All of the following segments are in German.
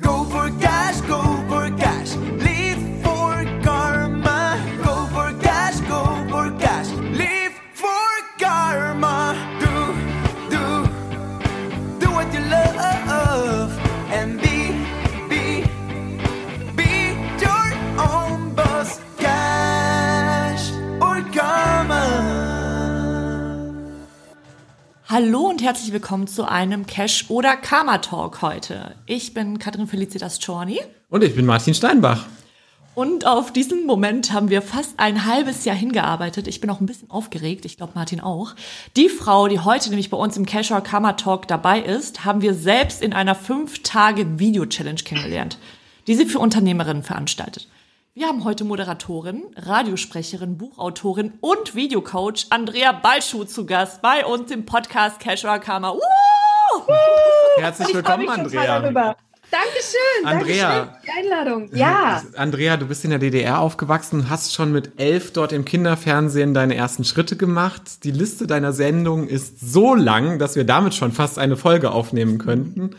Go for cash, herzlich willkommen zu einem Cash oder Karma Talk heute. Ich bin Katrin Felicitas Czorny Und ich bin Martin Steinbach. und auf diesen Moment haben wir fast ein halbes Jahr hingearbeitet. Ich bin auch ein bisschen aufgeregt, ich glaube Martin auch. Die Frau, die heute nämlich bei uns im Cash oder Karma Talk dabei ist, haben wir selbst in einer 5-Tage-Video-Challenge kennengelernt, die sie für Unternehmerinnen veranstaltet. Wir haben heute Moderatorin, Radiosprecherin, Buchautorin und Videocoach Andrea Balschuh zu Gast bei uns im Podcast oder Karma. Woo! Herzlich Ich willkommen, Andrea. darüber. Dankeschön. Andrea. Dankeschön für die Einladung. Ja. Andrea, du bist in der DDR aufgewachsen und hast schon mit elf dort im Kinderfernsehen deine ersten Schritte gemacht. Die Liste deiner Sendungen ist so lang, dass wir damit schon fast eine Folge aufnehmen könnten.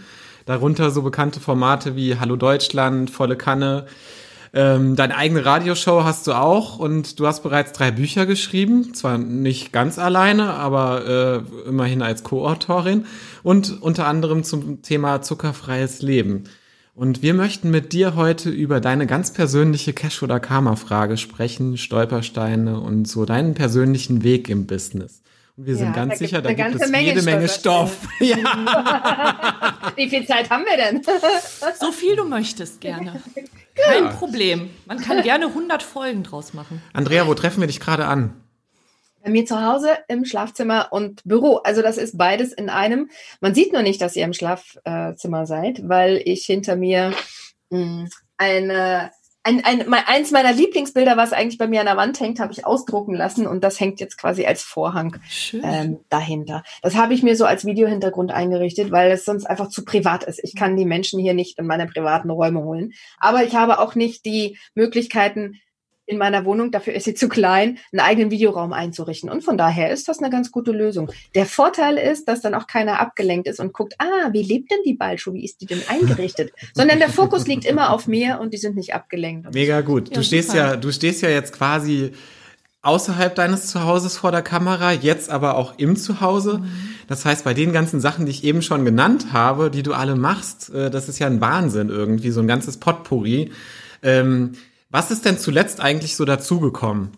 Darunter so bekannte Formate wie Hallo Deutschland, Volle Kanne. Ähm, deine eigene Radioshow hast du auch und du hast bereits drei Bücher geschrieben, zwar nicht ganz alleine, aber äh, immerhin als Co-Autorin und unter anderem zum Thema zuckerfreies Leben. Und wir möchten mit dir heute über deine ganz persönliche Cash- oder Karma-Frage sprechen, Stolpersteine und so deinen persönlichen Weg im Business. Und wir sind Ja, ganz da sicher, da eine gibt es Menge jede Menge Stolpersteine. Stoff. Ja. Wie viel Zeit haben wir denn? So viel du möchtest gerne. Kein Problem. Man kann gerne 100 Folgen draus machen. Andrea, wo treffen wir dich gerade an? Bei mir zu Hause im Schlafzimmer und Büro. Also das ist beides in einem. Man sieht nur nicht, dass ihr im Schlafzimmer seid, weil ich hinter mir mh, eine ein, ein, eins meiner Lieblingsbilder, was eigentlich bei mir an der Wand hängt, habe ich ausdrucken lassen und das hängt jetzt quasi als Vorhang ähm, dahinter. Das habe ich mir so als Videohintergrund eingerichtet, weil es sonst einfach zu privat ist. Ich kann die Menschen hier nicht in meine privaten Räume holen. Aber ich habe auch nicht die Möglichkeiten in meiner Wohnung, dafür ist sie zu klein, einen eigenen Videoraum einzurichten. Und von daher ist das eine ganz gute Lösung. Der Vorteil ist, dass dann auch keiner abgelenkt ist und guckt, ah, wie lebt denn die Ballschuh? Wie ist die denn eingerichtet? Sondern der Fokus liegt immer auf mir und die sind nicht abgelenkt. Mega gut. Ja, du stehst super. ja, du stehst ja jetzt quasi außerhalb deines Zuhauses vor der Kamera, jetzt aber auch im Zuhause. Das heißt, bei den ganzen Sachen, die ich eben schon genannt habe, die du alle machst, äh, das ist ja ein Wahnsinn irgendwie, so ein ganzes Potpourri. Ähm, was ist denn zuletzt eigentlich so dazugekommen?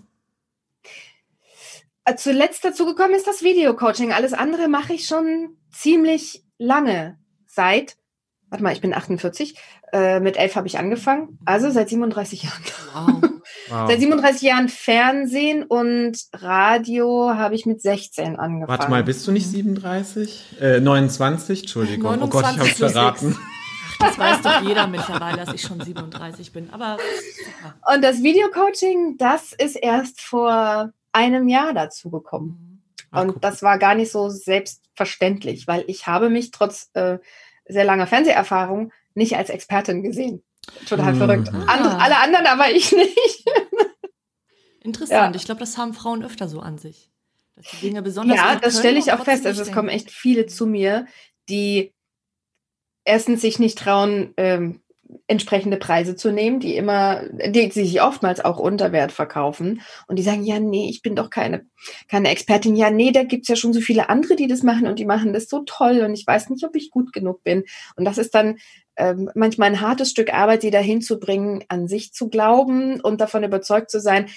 Äh, Zuletzt dazu gekommen ist das Videocoaching. Alles andere mache ich schon ziemlich lange. Seit, warte mal, ich bin 48. Äh, mit elf habe ich angefangen. Also seit 37 Jahren. Wow. Wow. Seit 37 Jahren Fernsehen und Radio habe ich mit 16 angefangen. Warte mal, bist du nicht 37? Äh, 29? Entschuldigung. Oh Gott, ich hab's 29 plus verraten. Das weiß doch jeder mittlerweile, dass ich schon 37 bin. Aber super. Und das Videocoaching, das ist erst vor einem Jahr dazu gekommen. Ach, Und das war gar nicht so selbstverständlich, weil ich habe mich trotz äh, sehr langer Fernseherfahrung nicht als Expertin gesehen. Total Mhm. verrückt. Ah. Andere, alle anderen, aber ich nicht. Interessant. Ja. Ich glaube, das haben Frauen öfter so an sich. Dass die Dinge besonders Ja, das stelle ich auch fest. Also es kommen echt viele zu mir, die erstens sich nicht trauen, ähm, entsprechende Preise zu nehmen, die immer, die sich oftmals auch unter Wert verkaufen und die sagen, ja, nee, ich bin doch keine, keine Expertin. Ja, nee, da gibt's ja schon so viele andere, die das machen und die machen das so toll und ich weiß nicht, ob ich gut genug bin. Und das ist dann ähm, manchmal ein hartes Stück Arbeit, sie dahin zu bringen, an sich zu glauben und davon überzeugt zu sein,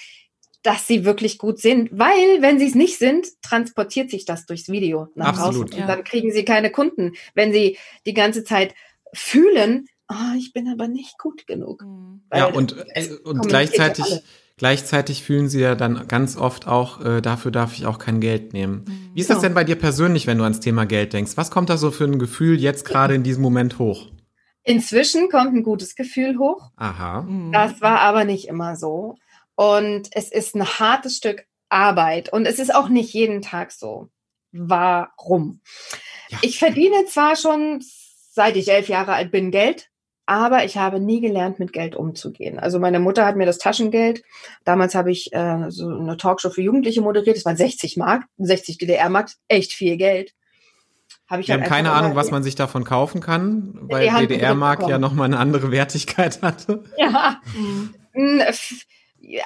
dass sie wirklich gut sind, weil wenn sie es nicht sind, transportiert sich das durchs Video nach Absolut. draußen Ja. und dann kriegen sie keine Kunden, wenn sie die ganze Zeit fühlen, ah, ich bin aber nicht gut genug. Mhm. Ja, und, äh, und gleichzeitig, alle. gleichzeitig fühlen sie ja dann ganz oft auch, äh, dafür darf ich auch kein Geld nehmen. Mhm. Wie ist das Genau. denn bei dir persönlich, wenn du ans Thema Geld denkst? Was kommt da so für ein Gefühl jetzt gerade in diesem Moment hoch? Inzwischen kommt ein gutes Gefühl hoch. Aha. Mhm. Das war aber nicht immer so. Und es ist ein hartes Stück Arbeit. Und es ist auch nicht jeden Tag so. Warum? Ja. Ich verdiene zwar schon, seit ich elf Jahre alt bin, Geld, aber ich habe nie gelernt, mit Geld umzugehen. Also meine Mutter hat mir das Taschengeld. Damals habe ich äh, so eine Talkshow für Jugendliche moderiert. Das waren 60 Mark, 60 DDR-Mark, echt viel Geld. habe ich Wir halt haben keine Ahnung, was man sich davon kaufen kann, weil DDR-Mark ja nochmal eine andere Wertigkeit hatte. Ja.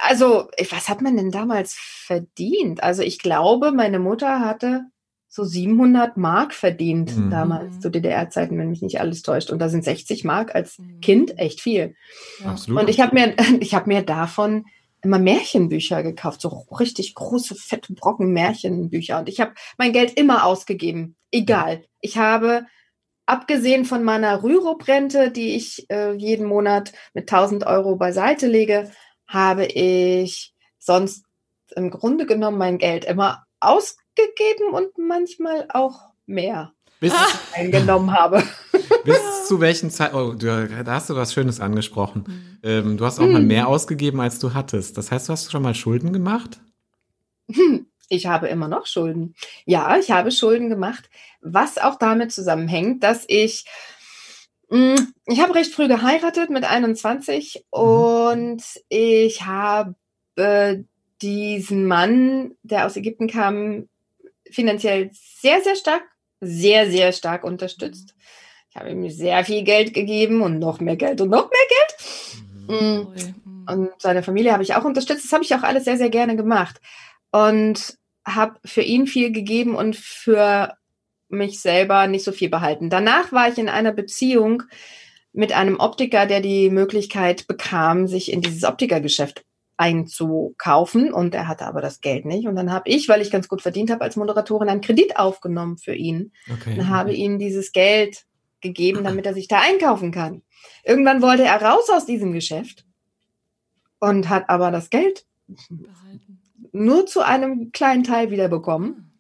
Also, was hat man denn damals verdient? Also, ich glaube, meine Mutter hatte so 700 Mark verdient Mhm. damals zu DDR-Zeiten, wenn mich nicht alles täuscht. Und da sind 60 Mark als Mhm. Kind echt viel. Ja. Absolut. Und ich habe mir, ich habe mir davon immer Märchenbücher gekauft, so richtig große, fette Brocken Märchenbücher. Und ich habe mein Geld immer ausgegeben, egal. Ich habe, abgesehen von meiner Rürup-Rente, die ich äh, jeden Monat mit 1000 Euro beiseite lege, habe ich sonst im Grunde genommen mein Geld immer ausgegeben und manchmal auch mehr bis, eingenommen habe. bis zu welchen Zeit, oh, du, da hast du was Schönes angesprochen. Mhm. Ähm, du hast auch mal Mhm. mehr ausgegeben, als du hattest. Das heißt, du hast schon mal Schulden gemacht? Ich habe immer noch Schulden. Ja, ich habe Schulden gemacht, was auch damit zusammenhängt, dass ich, ich habe recht früh geheiratet mit 21 und ich habe diesen Mann, der aus Ägypten kam, finanziell sehr, sehr stark, sehr, sehr stark unterstützt. Ich habe ihm sehr viel Geld gegeben und noch mehr Geld und noch mehr Geld. Mm. Ui, mhm. Und seine Familie habe ich auch unterstützt. Das habe ich auch alles sehr, sehr gerne gemacht. Und habe für ihn viel gegeben und für mich selber nicht so viel behalten. Danach war ich in einer Beziehung mit einem Optiker, der die Möglichkeit bekam, sich in dieses Optikergeschäft einzukaufen und er hatte aber das Geld nicht und dann habe ich, weil ich ganz gut verdient habe als Moderatorin, einen Kredit aufgenommen für ihn Okay. und habe ihm dieses Geld gegeben, damit er sich da einkaufen kann. Irgendwann wollte er raus aus diesem Geschäft und hat aber das Geld nur zu einem kleinen Teil wieder bekommen.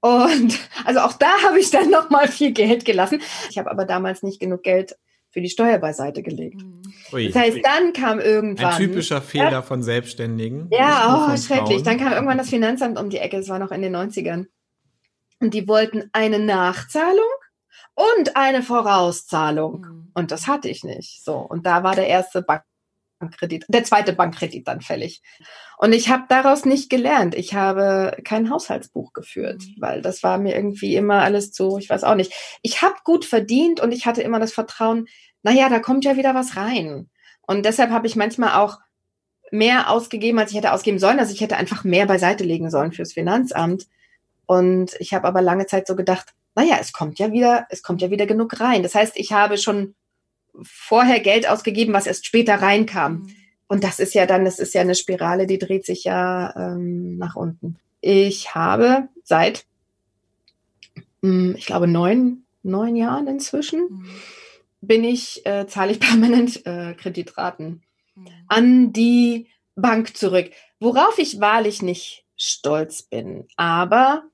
Und also auch da habe ich dann noch mal viel Geld gelassen. Ich habe aber damals nicht genug Geld für die Steuer beiseite gelegt. Mhm. Ui. Das heißt, dann kam irgendwann Ein typischer Fehler von Selbstständigen. ja, oh, schrecklich. Frauen. Dann kam irgendwann das Finanzamt um die Ecke. Es war noch in den 90ern. Und die wollten eine Nachzahlung und eine Vorauszahlung. Mhm. Und das hatte ich nicht. So. Und da war der erste Bankkredit, der zweite Bankkredit dann fällig. Und ich habe daraus nicht gelernt. Ich habe kein Haushaltsbuch geführt, Mhm. weil das war mir irgendwie immer alles zu, ich weiß auch nicht. Ich habe gut verdient und ich hatte immer das Vertrauen, naja, da kommt ja wieder was rein. Und deshalb habe ich manchmal auch mehr ausgegeben, als ich hätte ausgeben sollen. Also ich hätte einfach mehr beiseite legen sollen fürs Finanzamt. Und ich habe aber lange Zeit so gedacht, naja, es kommt ja wieder, es kommt ja wieder genug rein. Das heißt, ich habe schon vorher Geld ausgegeben, was erst später reinkam. Mhm. Und das ist ja dann, das ist ja eine Spirale, die dreht sich ja ähm, nach unten. Ich habe seit, mh, ich glaube, neun, neun Jahren inzwischen, Mhm. bin ich, äh, zahle ich permanent äh, Kreditraten Mhm. an die Bank zurück, worauf ich wahrlich nicht stolz bin. Aber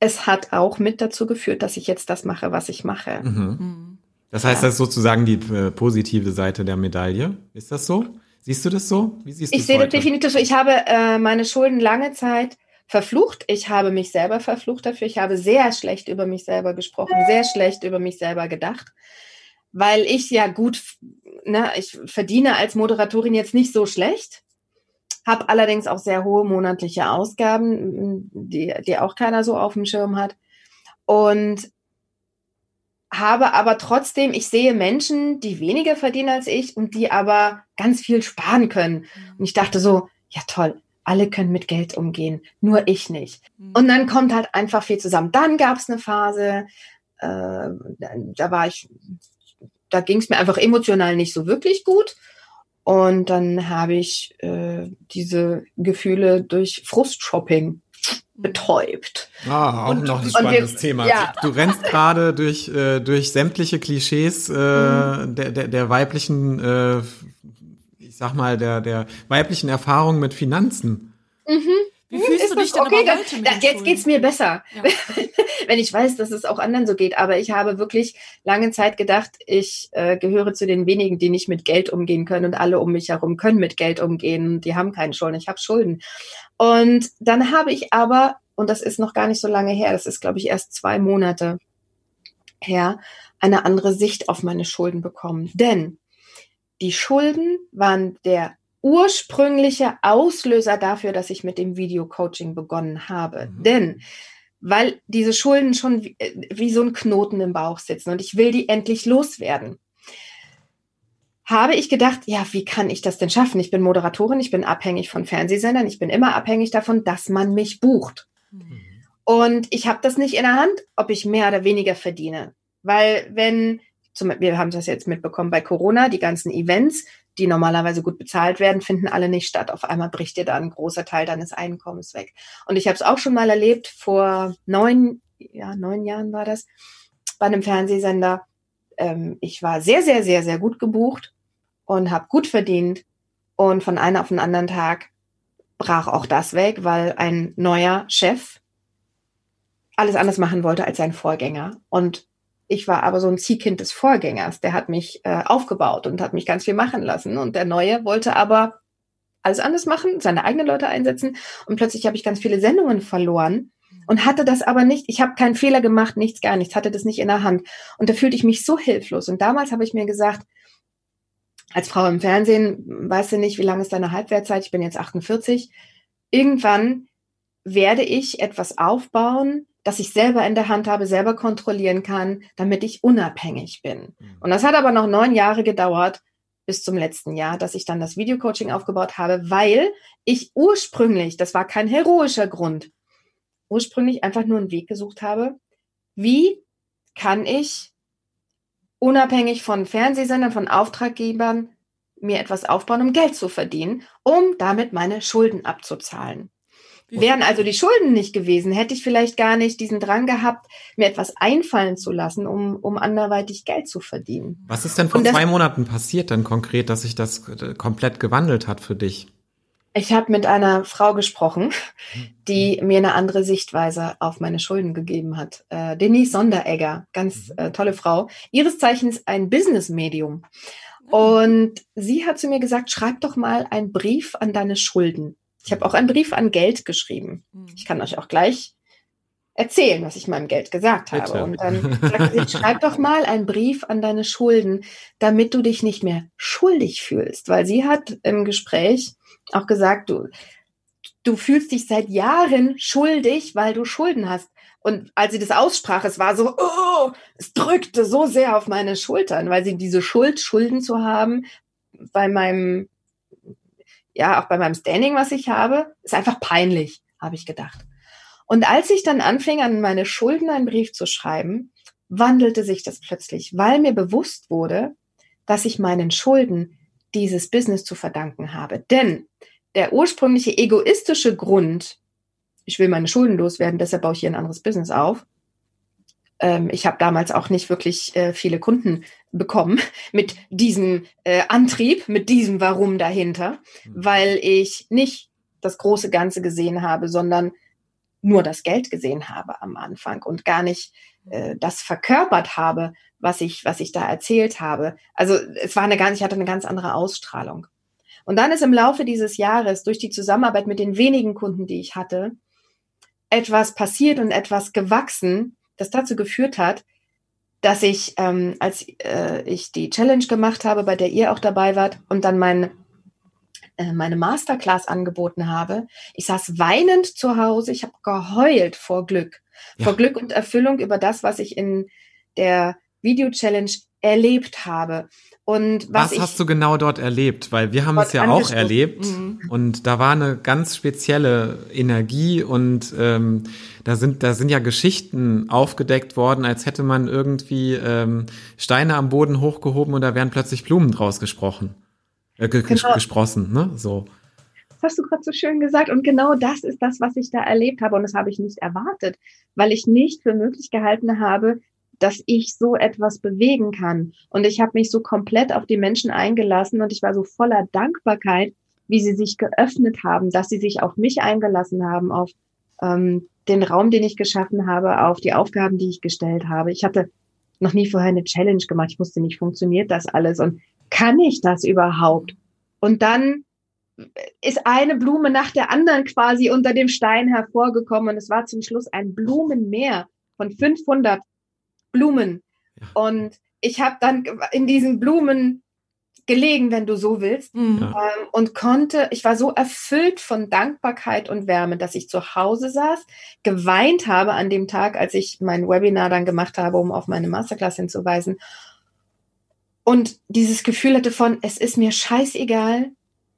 es hat auch mit dazu geführt, dass ich jetzt das mache, was ich mache. Mhm. Das heißt, das ist sozusagen die äh, positive Seite der Medaille. Ist das so? Siehst du das so? Wie siehst du Ich sehe das definitiv so. Ich habe äh, meine Schulden lange Zeit verflucht. Ich habe mich selber verflucht dafür. Ich habe sehr schlecht über mich selber gesprochen, sehr schlecht über mich selber gedacht, weil ich ja gut, ne, ich verdiene als Moderatorin jetzt nicht so schlecht, habe allerdings auch sehr hohe monatliche Ausgaben, die, die auch keiner so auf dem Schirm hat. Und habe aber trotzdem, ich sehe Menschen, die weniger verdienen als ich und die aber ganz viel sparen können. Und ich dachte so, ja toll, alle können mit Geld umgehen, nur ich nicht. Mhm. Und dann kommt halt einfach viel zusammen. Dann gab es eine Phase, äh, da war ich, da ging es mir einfach emotional nicht so wirklich gut. Und dann habe ich äh, diese Gefühle durch Frustshopping betäubt. Ah, auch Und- noch ein und spannendes wir- Thema. ja. Du rennst gerade durch, äh, durch sämtliche Klischees äh, Mhm. der, der, der weiblichen, äh, ich sag mal, der, der weiblichen Erfahrung mit Finanzen. Wie fühlst Das denn okay? aber heute mit da, jetzt geht's Schulden? mir besser, Ja. wenn ich weiß, dass es auch anderen so geht. Aber ich habe wirklich lange Zeit gedacht, ich äh, gehöre zu den wenigen, die nicht mit Geld umgehen können und alle um mich herum können mit Geld umgehen. Die haben keine Schulden. Ich habe Schulden. Und dann habe ich aber, und das ist noch gar nicht so lange her, das ist, glaube ich, erst zwei Monate her, eine andere Sicht auf meine Schulden bekommen. Denn die Schulden waren der ursprüngliche Auslöser dafür, dass ich mit dem Video-Coaching begonnen habe. Mhm. Denn weil diese Schulden schon wie, äh, wie so ein Knoten im Bauch sitzen und ich will die endlich loswerden. Habe ich gedacht, ja, wie kann ich das denn schaffen? Ich bin Moderatorin, ich bin abhängig von Fernsehsendern, ich bin immer abhängig davon, dass man mich bucht. Und ich habe das nicht in der Hand, ob ich mehr oder weniger verdiene. Weil wenn, zum, wir haben das jetzt mitbekommen bei Corona, die ganzen Events, die normalerweise gut bezahlt werden, finden alle nicht statt. Auf einmal bricht dir da ein großer Teil deines Einkommens weg. Und ich habe es auch schon mal erlebt, vor neun, ja, neun Jahren war das, bei einem Fernsehsender. Ähm, ich war sehr, sehr, sehr, sehr gut gebucht und habe gut verdient. Und von einem auf den anderen Tag brach auch das weg, weil ein neuer Chef alles anders machen wollte als sein Vorgänger. Und ich war aber so ein Ziehkind des Vorgängers. Der hat mich äh, aufgebaut und hat mich ganz viel machen lassen. Und der Neue wollte aber alles anders machen, seine eigenen Leute einsetzen. Und plötzlich habe ich ganz viele Sendungen verloren und hatte das aber nicht. Ich habe keinen Fehler gemacht, nichts, gar nichts, hatte das nicht in der Hand. Und da fühlte ich mich so hilflos. Und damals habe ich mir gesagt, als Frau im Fernsehen, weißt du nicht, wie lange ist deine Halbwertzeit? Ich bin jetzt 48. Irgendwann werde ich etwas aufbauen, das ich selber in der Hand habe, selber kontrollieren kann, damit ich unabhängig bin. Mhm. Und das hat aber noch neun Jahre gedauert, bis zum letzten Jahr, dass ich dann das Videocoaching aufgebaut habe, weil ich ursprünglich, das war kein heroischer Grund, ursprünglich einfach nur einen Weg gesucht habe, wie kann ich unabhängig von Fernsehsendern, von Auftraggebern mir etwas aufbauen, um Geld zu verdienen, um damit meine Schulden abzuzahlen. Wären also die Schulden nicht gewesen, hätte ich vielleicht gar nicht diesen Drang gehabt, mir etwas einfallen zu lassen, um, um anderweitig Geld zu verdienen. Was ist denn vor zwei Monaten passiert dann konkret, dass sich das äh, komplett gewandelt hat für dich? Ich habe mit einer Frau gesprochen, die mir eine andere Sichtweise auf meine Schulden gegeben hat. Äh, Denise Sonderegger, ganz mhm. äh, tolle Frau. Ihres Zeichens ein Business-Medium. Und sie hat zu mir gesagt, schreib doch mal einen Brief an deine Schulden. Ich habe auch einen Brief an Geld geschrieben. Mhm. Ich kann euch auch gleich erzählen, was ich meinem Geld gesagt Bitte. habe. Und dann sagt sie, schreib doch mal einen Brief an deine Schulden, damit du dich nicht mehr schuldig fühlst. Weil sie hat im Gespräch auch gesagt, du, du fühlst dich seit Jahren schuldig, weil du Schulden hast. Und als sie das aussprach, es war so, oh, es drückte so sehr auf meine Schultern, weil sie diese Schuld, Schulden zu haben, bei meinem ja, auch bei meinem Standing, was ich habe, ist einfach peinlich, habe ich gedacht. Und als ich dann anfing, an meine Schulden einen Brief zu schreiben, wandelte sich das plötzlich, weil mir bewusst wurde, dass ich meinen Schulden dieses Business zu verdanken habe. Denn der ursprüngliche egoistische Grund, ich will meine Schulden loswerden, deshalb baue ich hier ein anderes Business auf, ähm, ich habe damals auch nicht wirklich äh, viele Kunden bekommen mit diesem äh, Antrieb, mit diesem Warum dahinter, mhm. weil ich nicht das große Ganze gesehen habe, sondern nur das Geld gesehen habe am Anfang und gar nicht äh, das verkörpert habe, was ich, was ich da erzählt habe. Also es war eine ganz, ich hatte eine ganz andere Ausstrahlung. Und dann ist im Laufe dieses Jahres durch die Zusammenarbeit mit den wenigen Kunden, die ich hatte, etwas passiert und etwas gewachsen, das dazu geführt hat, dass ich, ähm, als äh, ich die Challenge gemacht habe, bei der ihr auch dabei wart und dann mein, äh, meine Masterclass angeboten habe, ich saß weinend zu Hause, ich habe geheult vor Glück, ja. vor Glück und Erfüllung über das, was ich in der Video-Challenge erlebt habe. Und was, was hast du genau dort erlebt? Weil wir haben es ja auch erlebt mhm. und da war eine ganz spezielle Energie und ähm, da sind da sind ja Geschichten aufgedeckt worden, als hätte man irgendwie ähm, Steine am Boden hochgehoben und da wären plötzlich Blumen draus gesprochen, äh, genau. gesprossen, ne? So. Das hast du gerade so schön gesagt und genau das ist das, was ich da erlebt habe und das habe ich nicht erwartet, weil ich nicht für möglich gehalten habe, dass ich so etwas bewegen kann. Und ich habe mich so komplett auf die Menschen eingelassen und ich war so voller Dankbarkeit, wie sie sich geöffnet haben, dass sie sich auf mich eingelassen haben, auf ähm, den Raum, den ich geschaffen habe, auf die Aufgaben, die ich gestellt habe. Ich hatte noch nie vorher eine Challenge gemacht. Ich wusste nicht, funktioniert das alles und kann ich das überhaupt? Und dann ist eine Blume nach der anderen quasi unter dem Stein hervorgekommen und es war zum Schluss ein Blumenmeer von 500 Blumen. Ja. Und ich habe dann in diesen Blumen gelegen, wenn du so willst. Mhm. Ja. Ähm, und konnte, ich war so erfüllt von Dankbarkeit und Wärme, dass ich zu Hause saß, geweint habe an dem Tag, als ich mein Webinar dann gemacht habe, um auf meine Masterclass hinzuweisen. Und dieses Gefühl hatte von, es ist mir scheißegal,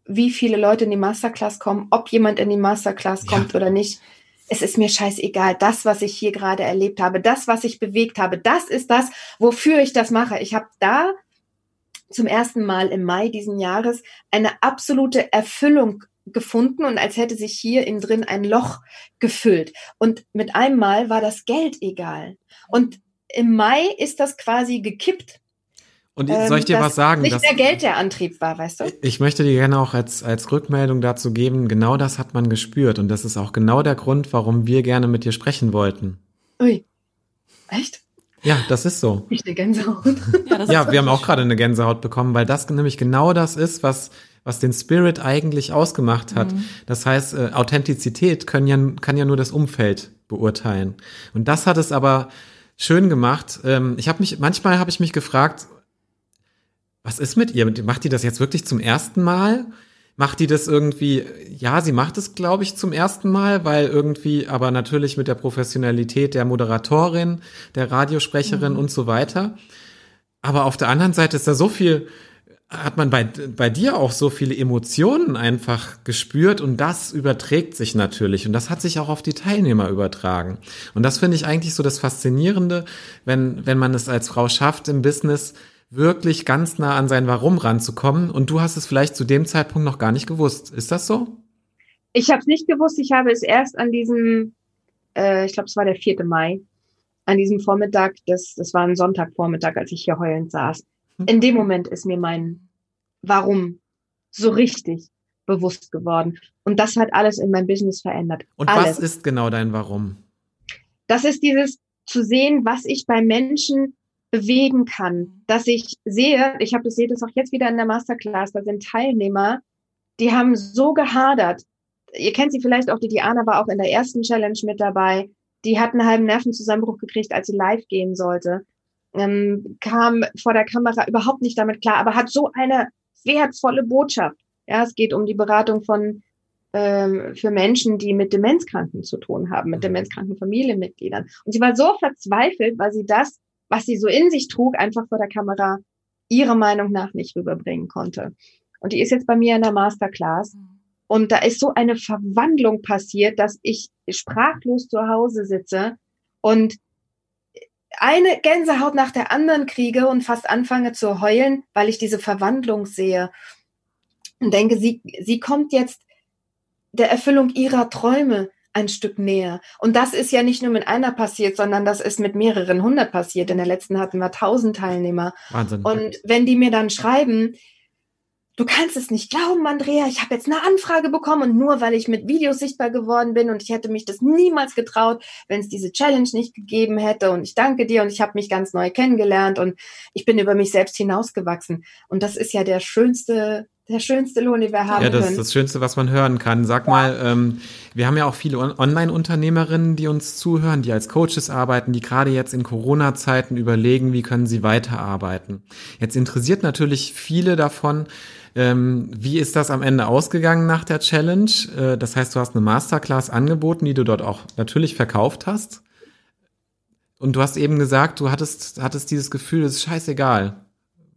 wie viele Leute in die Masterclass kommen, ob jemand in die Masterclass Ja. kommt oder nicht. Es ist mir scheißegal. Das, was ich hier gerade erlebt habe, das, was ich bewegt habe, das ist das, wofür ich das mache. Ich habe da zum ersten Mal im Mai diesen Jahres eine absolute Erfüllung gefunden und als hätte sich hier innen drin ein Loch gefüllt. Und mit einem Mal war das Geld egal. Und im Mai ist das quasi gekippt. Und ähm, soll ich dir was sagen? Nicht dass- mehr Geld der Antrieb war, weißt du? Ich möchte dir gerne auch als, als Rückmeldung dazu geben, genau das hat man gespürt. Und das ist auch genau der Grund, warum wir gerne mit dir sprechen wollten. Ui. Echt? Ja, das ist so. Ich eine Gänsehaut. Ja, das Ja, wir haben auch gerade eine Gänsehaut bekommen, weil das nämlich genau das ist, was, was den Spirit eigentlich ausgemacht hat. Das heißt, äh, Authentizität können ja, kann ja nur das Umfeld beurteilen. Und das hat es aber schön gemacht. Ähm, ich habe mich, manchmal habe ich mich gefragt, was ist mit ihr? Macht die das jetzt wirklich zum ersten Mal? Macht die das irgendwie, ja, sie macht es, glaube ich, zum ersten Mal, weil irgendwie, aber natürlich mit der Professionalität der Moderatorin, der Radiosprecherin und so weiter. Aber auf der anderen Seite ist da so viel, hat man bei, bei dir auch so viele Emotionen einfach gespürt und das überträgt sich natürlich und das hat sich auch auf die Teilnehmer übertragen. Und das finde ich eigentlich so das Faszinierende, wenn, wenn man es als Frau schafft im Business, wirklich ganz nah an sein Warum ranzukommen und du hast es vielleicht zu dem Zeitpunkt noch gar nicht gewusst. Ist das so? Ich habe es nicht gewusst. Ich habe es erst an diesem, äh, ich glaube, es war der 4. Mai, an diesem Vormittag, das, das war ein Sonntagvormittag, als ich hier heulend saß. Hm. In dem Moment ist mir mein Warum so richtig bewusst geworden. Und das hat alles in meinem Business verändert. Und alles. was ist genau dein Warum? das ist dieses zu sehen, was ich bei Menschen bewegen kann, dass ich sehe, ich habe das sehe das auch jetzt wieder in der Masterclass, da sind Teilnehmer, die haben so gehadert. Ihr kennt sie vielleicht auch, die Diana war auch in der ersten Challenge mit dabei. Die hat einen halben Nervenzusammenbruch gekriegt, als sie live gehen sollte. Ähm, kam vor der Kamera überhaupt nicht damit klar, aber hat so eine wertvolle Botschaft. Ja, es geht um die Beratung von ähm, für Menschen, die mit Demenzkranken zu tun haben, mit demenzkranken Familienmitgliedern. Und sie war so verzweifelt, weil sie das, was sie so in sich trug, einfach vor der Kamera ihrer Meinung nach nicht rüberbringen konnte. Und die ist jetzt bei mir in der Masterclass. Und da ist so eine Verwandlung passiert, dass ich sprachlos zu Hause sitze und eine Gänsehaut nach der anderen kriege und fast anfange zu heulen, weil ich diese Verwandlung sehe. Und denke, sie, sie kommt jetzt der Erfüllung ihrer Träume ein Stück näher. Und das ist ja nicht nur mit einer passiert, sondern das ist mit mehreren hundert passiert. In der letzten hatten wir tausend Teilnehmer. Wahnsinn. Und wenn die mir dann schreiben, du kannst es nicht glauben, Andrea, ich habe jetzt eine Anfrage bekommen und nur weil ich mit Videos sichtbar geworden bin und ich hätte mich das niemals getraut, wenn es diese Challenge nicht gegeben hätte und ich danke dir und ich habe mich ganz neu kennengelernt und ich bin über mich selbst hinausgewachsen. Und das ist ja der schönste, der schönste Lohn, den wir haben Ja, das ist können. das Schönste, was man hören kann. Sag mal, ähm, wir haben ja auch viele On- Online-Unternehmerinnen, die uns zuhören, die als Coaches arbeiten, die gerade jetzt in Corona-Zeiten überlegen, wie können sie weiterarbeiten. Jetzt interessiert natürlich viele davon, ähm, wie ist das am Ende ausgegangen nach der Challenge? Äh, das heißt, du hast eine Masterclass angeboten, die du dort auch natürlich verkauft hast. Und du hast eben gesagt, du hattest, hattest dieses Gefühl, es ist scheißegal,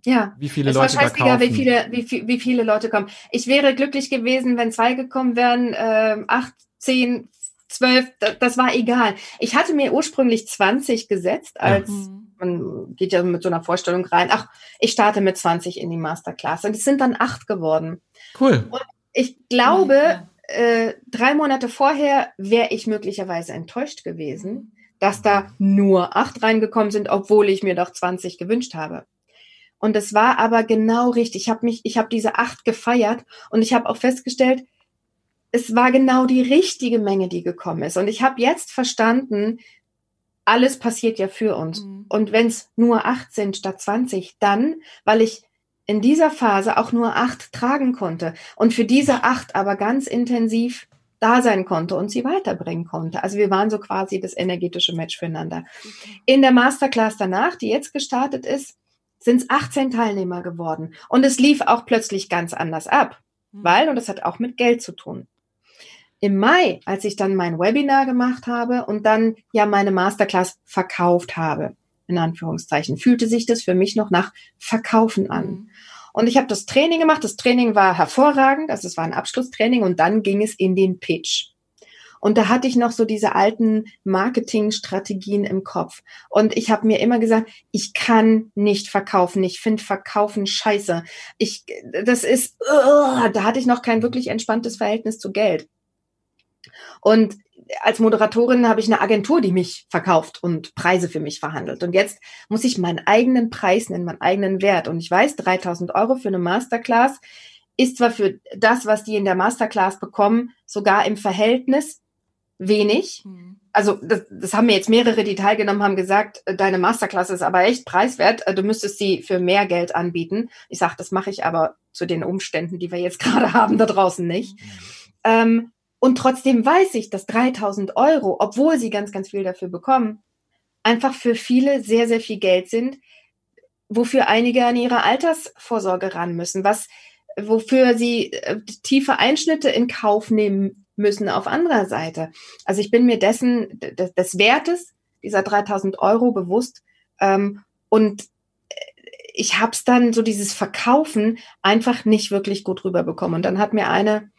Ja. wie viele Es war Leute da scheißegal, wie viele, wie, viel- wie viele Leute kommen. Ich wäre glücklich gewesen, wenn zwei gekommen wären, ähm, acht, zehn, zwölf, da- das war egal. Ich hatte mir ursprünglich 20 gesetzt, als Mhm. man geht ja mit so einer Vorstellung rein, ach, ich starte mit 20 in die Masterclass. Und es sind dann acht geworden. Cool. Ich glaube, Ja. äh, drei Monate vorher wäre ich möglicherweise enttäuscht gewesen, dass da nur acht reingekommen sind, obwohl ich mir doch 20 gewünscht habe. Und es war aber genau richtig. Ich habe mich, ich habe diese acht gefeiert und ich habe auch festgestellt, es war genau die richtige Menge, die gekommen ist. Und ich habe jetzt verstanden, alles passiert ja für uns. Mhm. Und wenn es nur acht sind statt 20, dann, weil ich in dieser Phase auch nur acht tragen konnte und für diese acht aber ganz intensiv da sein konnte und sie weiterbringen konnte. Also wir waren so quasi das energetische Match füreinander. In der Masterclass danach, die jetzt gestartet ist, sind es 18 Teilnehmer geworden. Und es lief auch plötzlich ganz anders ab, weil, und das hat auch mit Geld zu tun. Im Mai, als ich dann mein Webinar gemacht habe und dann ja meine Masterclass verkauft habe, in Anführungszeichen, fühlte sich das für mich noch nach Verkaufen an. Mhm. Und ich habe das Training gemacht. Das Training war hervorragend, also es war ein Abschlusstraining und dann ging es in den Pitch. Und da hatte ich noch so diese alten Marketingstrategien im Kopf. Und ich habe mir immer gesagt, ich kann nicht verkaufen. Ich finde Verkaufen scheiße. Ich, das ist, uh, da hatte ich noch kein wirklich entspanntes Verhältnis zu Geld. Und als Moderatorin habe ich eine Agentur, die mich verkauft und Preise für mich verhandelt. Und jetzt muss ich meinen eigenen Preis nennen, meinen eigenen Wert. Und ich weiß, 3000 Euro für eine Masterclass ist zwar für das, was die in der Masterclass bekommen, sogar im Verhältnis wenig. Mhm. Also das, das haben mir jetzt mehrere, die teilgenommen haben, gesagt, äh, deine Masterclass ist aber echt preiswert. Äh, Du müsstest sie für mehr Geld anbieten. Ich sage, das mache ich aber zu den Umständen, die wir jetzt gerade haben, da draußen nicht. Ähm, und trotzdem weiß ich, dass 3000 Euro, obwohl sie ganz, ganz viel dafür bekommen, einfach für viele sehr, sehr viel Geld sind, wofür einige an ihre Altersvorsorge ran müssen, was, wofür sie äh, tiefe Einschnitte in Kauf nehmen müssen auf anderer Seite. Also ich bin mir dessen, des, des Wertes dieser 3000 Euro bewusst ähm, und äh, ich habe es dann so dieses Verkaufen einfach nicht wirklich gut rüberbekommen. Und dann hat mir eine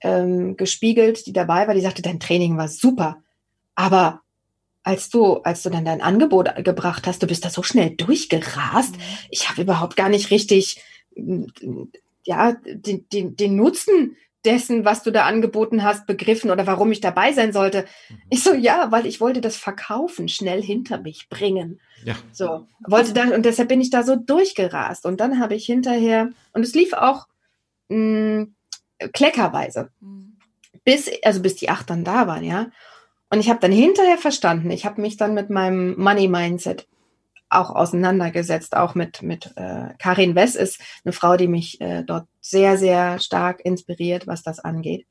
ähm, gespiegelt, die dabei war, die sagte, dein Training war super, aber als du, als du dann dein Angebot gebracht hast, du bist da so schnell durchgerast. Ich habe überhaupt gar nicht richtig, ja, den, den, den Nutzen dessen, was du da angeboten hast, begriffen oder warum ich dabei sein sollte. Ich so, ja, weil ich wollte das Verkaufen schnell hinter mich bringen. Ja. So, wollte dann, und deshalb bin ich da so durchgerast. Und dann habe ich hinterher, und es lief auch mh, kleckerweise, Mhm. bis, also bis die acht dann da waren, ja. Und ich habe dann hinterher verstanden, ich habe mich dann mit meinem Money-Mindset auch auseinandergesetzt, auch mit, mit äh, Karin Wess ist eine Frau, die mich äh, dort sehr, sehr stark inspiriert, was das angeht.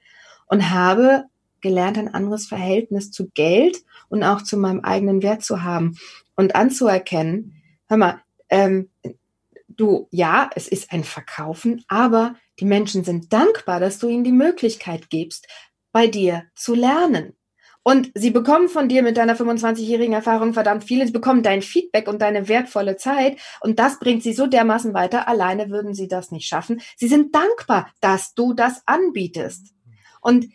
Und habe gelernt, ein anderes Verhältnis zu Geld und auch zu meinem eigenen Wert zu haben und anzuerkennen, hör mal, ähm, du, ja, es ist ein Verkaufen, aber die Menschen sind dankbar, dass du ihnen die Möglichkeit gibst, bei dir zu lernen. Und sie bekommen von dir mit deiner 25-jährigen Erfahrung verdammt viel. Sie bekommen dein Feedback und deine wertvolle Zeit. Und das bringt sie so dermaßen weiter. Alleine würden sie das nicht schaffen. Sie sind dankbar, dass du das anbietest. Und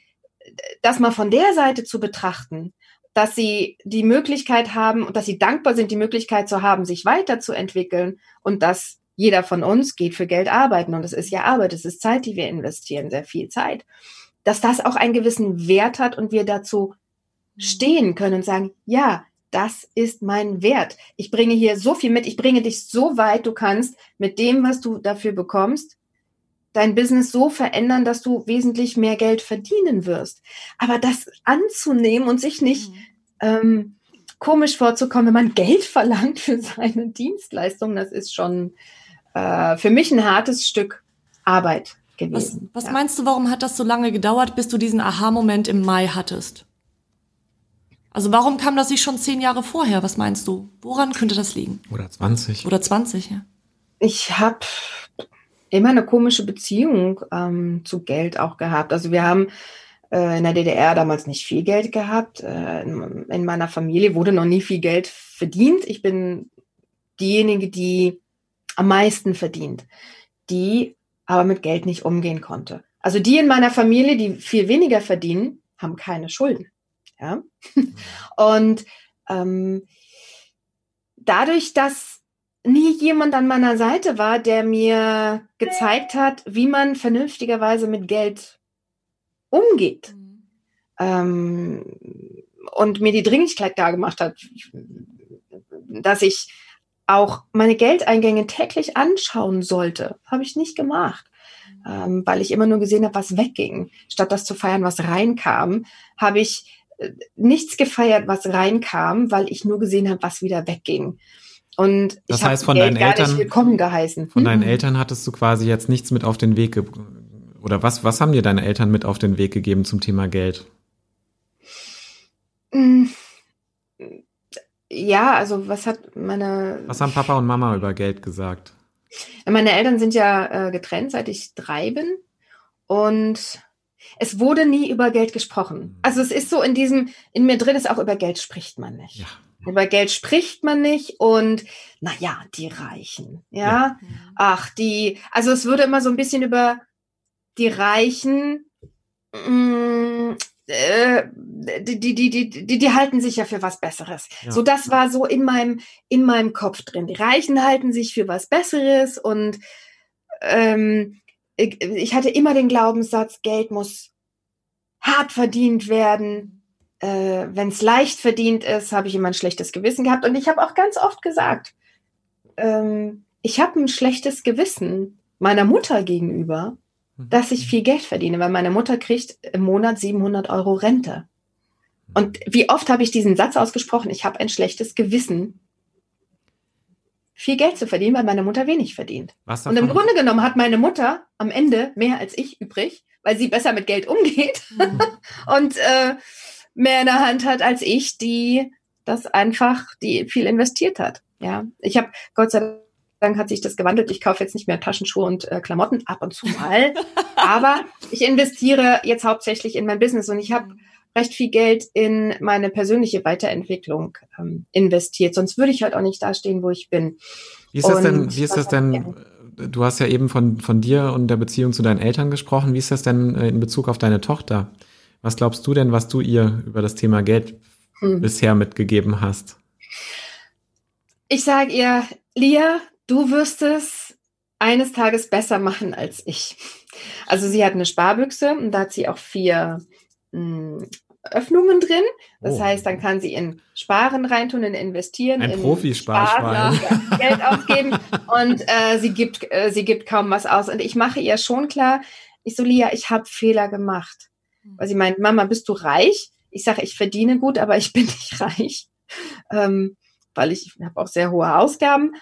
das mal von der Seite zu betrachten, dass sie die Möglichkeit haben und dass sie dankbar sind, die Möglichkeit zu haben, sich weiterzuentwickeln und dass jeder von uns geht für Geld arbeiten und es ist ja Arbeit, es ist Zeit, die wir investieren, sehr viel Zeit, dass das auch einen gewissen Wert hat und wir dazu stehen können und sagen, ja, das ist mein Wert. Ich bringe hier so viel mit, ich bringe dich so weit du kannst mit dem, was du dafür bekommst, dein Business so verändern, dass du wesentlich mehr Geld verdienen wirst. Aber das anzunehmen und sich nicht ähm, komisch vorzukommen, wenn man Geld verlangt für seine Dienstleistung, das ist schon äh, für mich ein hartes Stück Arbeit Was, gewesen. was ja. meinst du, warum hat das so lange gedauert, bis du diesen Aha-Moment im Mai hattest? Also warum kam das nicht schon zehn Jahre vorher? Was meinst du? Woran könnte das liegen? Oder 20. Oder 20, ja? Ich habe immer eine komische Beziehung ähm, zu Geld auch gehabt. Also wir haben äh, in der DDR damals nicht viel Geld gehabt. Äh, in, in meiner Familie wurde noch nie viel Geld verdient. Ich bin diejenige, die am meisten verdient, die aber mit Geld nicht umgehen konnte. Also die in meiner Familie, die viel weniger verdienen, haben keine Schulden. Ja? Und ähm, dadurch, dass nie jemand an meiner Seite war, der mir gezeigt hat, wie man vernünftigerweise mit Geld umgeht ähm, und mir die Dringlichkeit dargemacht hat, dass ich auch meine Geldeingänge täglich anschauen sollte, habe ich nicht gemacht, ähm, weil ich immer nur gesehen habe, was wegging. Statt das zu feiern, was reinkam, habe ich nichts gefeiert, was reinkam, weil ich nur gesehen habe, was wieder wegging. Und Das ich habe heißt, von Geld deinen gar Eltern- nicht willkommen geheißen. Von Hm? deinen Eltern hattest du quasi jetzt nichts mit auf den Weg oder was was haben dir deine Eltern mit auf den Weg gegeben zum Thema Geld? Mm, ja, also was hat meine. Was haben Papa und Mama über Geld gesagt? Meine Eltern sind ja äh, getrennt, seit ich drei bin. Und es wurde nie über Geld gesprochen. Also es ist so in diesem, in mir drin ist auch über Geld spricht man nicht. Ja. Über Geld spricht man nicht und naja, die Reichen, ja? Ja. Ach, die, also es würde immer so ein bisschen über die Reichen, mh, äh, die, die, die, die, die, die halten sich ja für was Besseres. Ja. So, das war so in meinem, in meinem Kopf drin. Die Reichen halten sich für was Besseres und ähm, ich, hatte immer den Glaubenssatz, Geld muss hart verdient werden. Äh, Wenn es leicht verdient ist, habe ich immer ein schlechtes Gewissen gehabt. Und ich habe auch ganz oft gesagt, ähm, ich habe ein schlechtes Gewissen meiner Mutter gegenüber, dass ich viel Geld verdiene, weil meine Mutter kriegt im Monat 700 Euro Rente. Und wie oft habe ich diesen Satz ausgesprochen, ich habe ein schlechtes Gewissen, viel Geld zu verdienen, weil meine Mutter wenig verdient. Was Und im Grunde genommen hat meine Mutter am Ende mehr als ich übrig, weil sie besser mit Geld umgeht und äh, mehr in der Hand hat als ich, die das einfach, die viel investiert hat. Ja, ich habe Gott sei Dank hat sich das gewandelt. Ich kaufe jetzt nicht mehr Taschenschuhe und äh, Klamotten ab und zu mal, aber ich investiere jetzt hauptsächlich in mein Business und ich habe recht viel Geld in meine persönliche Weiterentwicklung ähm, investiert. Sonst würde ich halt auch nicht da stehen, wo ich bin. Wie ist das denn, Und- wie ist das denn, du hast ja eben von, von dir und der Beziehung zu deinen Eltern gesprochen. Wie ist das denn äh, in Bezug auf deine Tochter? Was glaubst du denn, was du ihr über das Thema Geld Hm. bisher mitgegeben hast? Ich sage ihr, Lia, du wirst es eines Tages besser machen als ich. Also sie hat eine Sparbüchse und da hat sie auch vier mh, Öffnungen drin. Das Oh. heißt, dann kann sie in Sparen reintun, in investieren, Ein in Profi-Sparschwein. Sparen, ja, Geld ausgeben und äh, sie gibt äh, sie gibt kaum was aus. Und ich mache ihr schon klar, ich so Lia, ich habe Fehler gemacht, weil sie meint, Mama, bist du reich? Ich sage, ich verdiene gut, aber ich bin nicht reich, ähm, weil ich habe auch sehr hohe Ausgaben.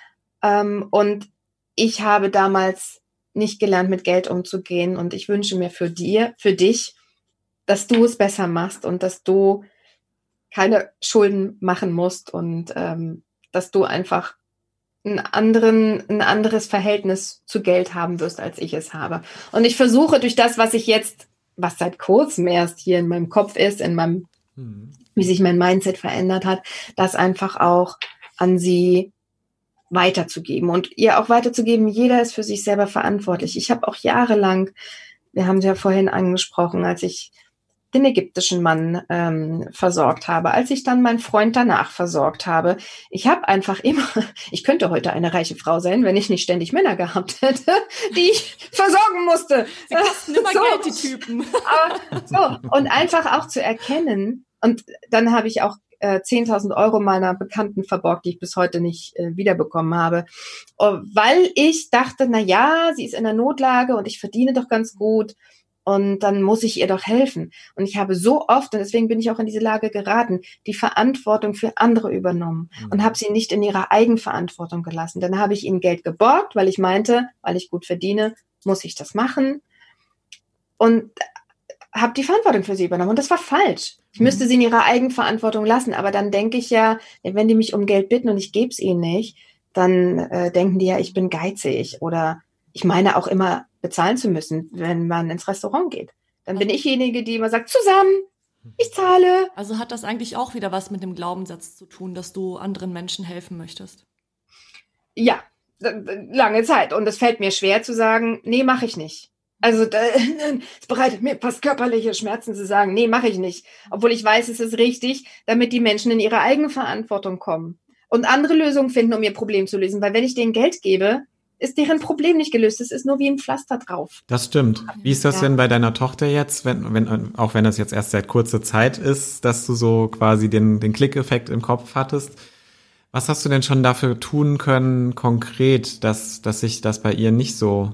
Ähm, und ich habe damals nicht gelernt, mit Geld umzugehen. Und ich wünsche mir für dir, für dich, dass du es besser machst und dass du keine Schulden machen musst und ähm, dass du einfach einen anderen, ein anderes Verhältnis zu Geld haben wirst, als ich es habe. Und ich versuche durch das, was ich jetzt, was seit kurzem erst hier in meinem Kopf ist, in meinem Hm. wie sich mein Mindset verändert hat, das einfach auch an sie weiterzugeben und ihr auch weiterzugeben, jeder ist für sich selber verantwortlich. Ich habe auch jahrelang, wir haben es ja vorhin angesprochen, als ich den ägyptischen Mann ähm, versorgt habe, als ich dann meinen Freund danach versorgt habe. Ich habe einfach immer, ich könnte heute eine reiche Frau sein, wenn ich nicht ständig Männer gehabt hätte, die ich versorgen musste. Sie kosten immer So. Geld, die Typen. Aber so, und einfach auch zu erkennen, und dann habe ich auch äh, 10.000 Euro meiner Bekannten verborgt, die ich bis heute nicht äh, wiederbekommen habe, Oh, weil ich dachte, na ja, sie ist in der Notlage und ich verdiene doch ganz gut und dann muss ich ihr doch helfen. Und ich habe so oft, und deswegen bin ich auch in diese Lage geraten, die Verantwortung für andere übernommen und habe sie nicht in ihrer Eigenverantwortung gelassen. Dann habe ich ihnen Geld geborgt, weil ich meinte, weil ich gut verdiene, muss ich das machen. Und habe die Verantwortung für sie übernommen. Und das war falsch. Ich müsste sie in ihrer Eigenverantwortung lassen. Aber dann denke ich ja, wenn die mich um Geld bitten und ich gebe es ihnen nicht, dann äh, denken die ja, ich bin geizig. Oder ich meine auch immer bezahlen zu müssen, wenn man ins Restaurant geht. Dann bin ich diejenige, die immer sagt, zusammen, ich zahle. Also hat das eigentlich auch wieder was mit dem Glaubenssatz zu tun, dass du anderen Menschen helfen möchtest. Ja, lange Zeit. Und es fällt mir schwer zu sagen, nee, mache ich nicht. Also es bereitet mir fast körperliche Schmerzen zu sagen, nee, mache ich nicht. Obwohl ich weiß, es ist richtig, damit die Menschen in ihre Eigenverantwortung kommen und andere Lösungen finden, um ihr Problem zu lösen. Weil wenn ich denen Geld gebe, ist deren Problem nicht gelöst. Es ist nur wie ein Pflaster drauf. Das stimmt. Wie ist das Ja. denn bei deiner Tochter jetzt, wenn, wenn, auch wenn das jetzt erst seit kurzer Zeit ist, dass du so quasi den, den Klickeffekt im Kopf hattest? Was hast du denn schon dafür tun können, konkret, dass, dass sich das bei ihr nicht so,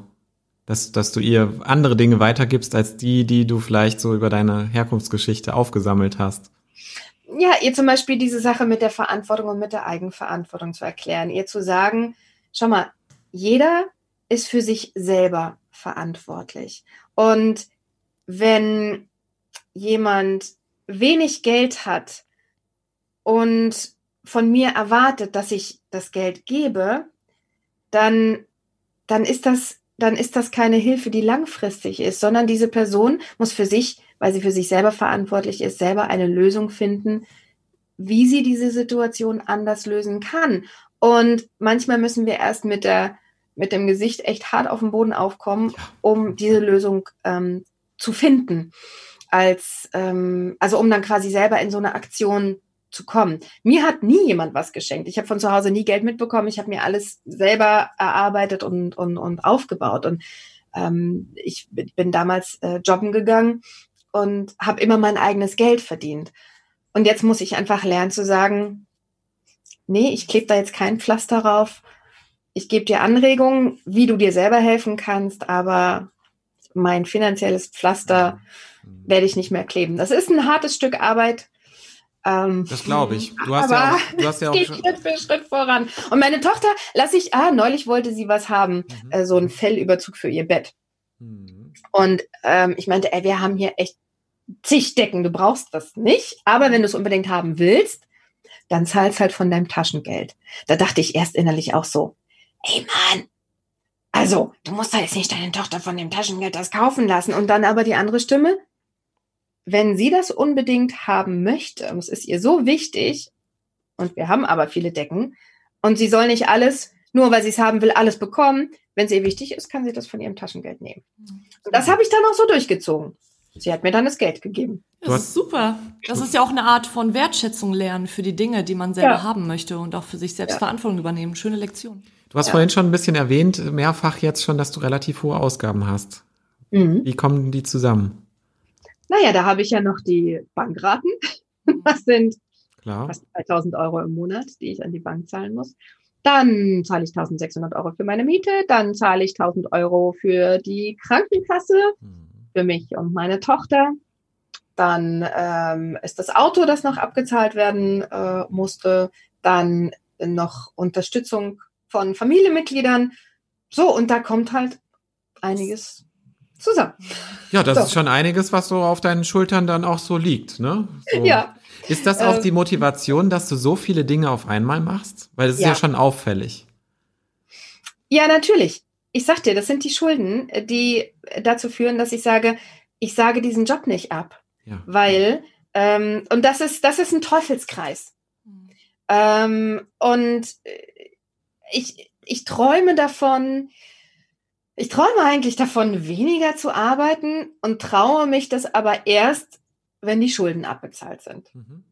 dass, dass du ihr andere Dinge weitergibst als die, die du vielleicht so über deine Herkunftsgeschichte aufgesammelt hast? Ja, ihr zum Beispiel diese Sache mit der Verantwortung und mit der Eigenverantwortung zu erklären. Ihr zu sagen, schau mal, jeder ist für sich selber verantwortlich. Und wenn jemand wenig Geld hat und von mir erwartet, dass ich das Geld gebe, dann, dann ist das, dann ist das keine Hilfe, die langfristig ist, sondern diese Person muss für sich, weil sie für sich selber verantwortlich ist, selber eine Lösung finden, wie sie diese Situation anders lösen kann. Und manchmal müssen wir erst mit der, mit dem Gesicht echt hart auf den Boden aufkommen, um diese Lösung ähm, zu finden. Als, ähm, also um dann quasi selber in so eine Aktion zu kommen. Mir hat nie jemand was geschenkt. Ich habe von zu Hause nie Geld mitbekommen. Ich habe mir alles selber erarbeitet und, und, und aufgebaut. Und ähm, ich bin damals äh, jobben gegangen und habe immer mein eigenes Geld verdient. Und jetzt muss ich einfach lernen zu sagen, nee, ich klebe da jetzt kein Pflaster drauf. Ich gebe dir Anregungen, wie du dir selber helfen kannst, aber mein finanzielles Pflaster werde ich nicht mehr kleben. Das ist ein hartes Stück Arbeit. Ähm, das glaube ich. Du hast ja auch, du hast ja auch geht Schritt für Schritt voran. Und meine Tochter lasse ich, ah, neulich wollte sie was haben, mhm. äh, so ein Fellüberzug für ihr Bett. Mhm. Und ähm, ich meinte, ey, wir haben hier echt zig Decken, du brauchst das nicht, aber wenn du es unbedingt haben willst, dann zahlst halt von deinem Taschengeld. Da dachte ich erst innerlich auch so, ey Mann, also du musst da jetzt nicht deine Tochter von dem Taschengeld das kaufen lassen. Und dann aber die andere Stimme, wenn sie das unbedingt haben möchte, und es ist ihr so wichtig, und wir haben aber viele Decken, und sie soll nicht alles, nur weil sie es haben will, alles bekommen. Wenn es ihr wichtig ist, kann sie das von ihrem Taschengeld nehmen. Und das habe ich dann auch so durchgezogen. Sie hat mir dann das Geld gegeben. Das ist super. Das ist ja auch eine Art von Wertschätzung lernen für die Dinge, die man selber ja. haben möchte und auch für sich selbst ja. Verantwortung übernehmen. Schöne Lektion. Du hast ja. vorhin schon ein bisschen erwähnt, mehrfach jetzt schon, dass du relativ hohe Ausgaben hast. Mhm. Wie kommen die zusammen? Naja, da habe ich ja noch die Bankraten. Das sind Klar. fast 2000 Euro im Monat, die ich an die Bank zahlen muss. Dann zahle ich 1600 Euro für meine Miete. Dann zahle ich 1000 Euro für die Krankenkasse. Mhm für mich und meine Tochter. Dann ähm, ist das Auto, das noch abgezahlt werden äh, musste. Dann noch Unterstützung von Familienmitgliedern. So, und da kommt halt einiges zusammen. Ja, das so. ist schon einiges, was so auf deinen Schultern dann auch so liegt, ne? So. Ja. Ist das auch ähm, die Motivation, dass du so viele Dinge auf einmal machst? Weil das ist ja, ja schon auffällig. Ja, natürlich ich sag dir, das sind die Schulden, äh, die dazu führen, dass ich sage, ich sage diesen Job nicht ab. Ja. Weil, ähm, und das ist, das ist ein Teufelskreis. Mhm. Ähm, und äh, ich, ich träume davon, ich träume eigentlich davon, weniger zu arbeiten und traue mich das aber erst, wenn die Schulden abbezahlt sind. Mhm.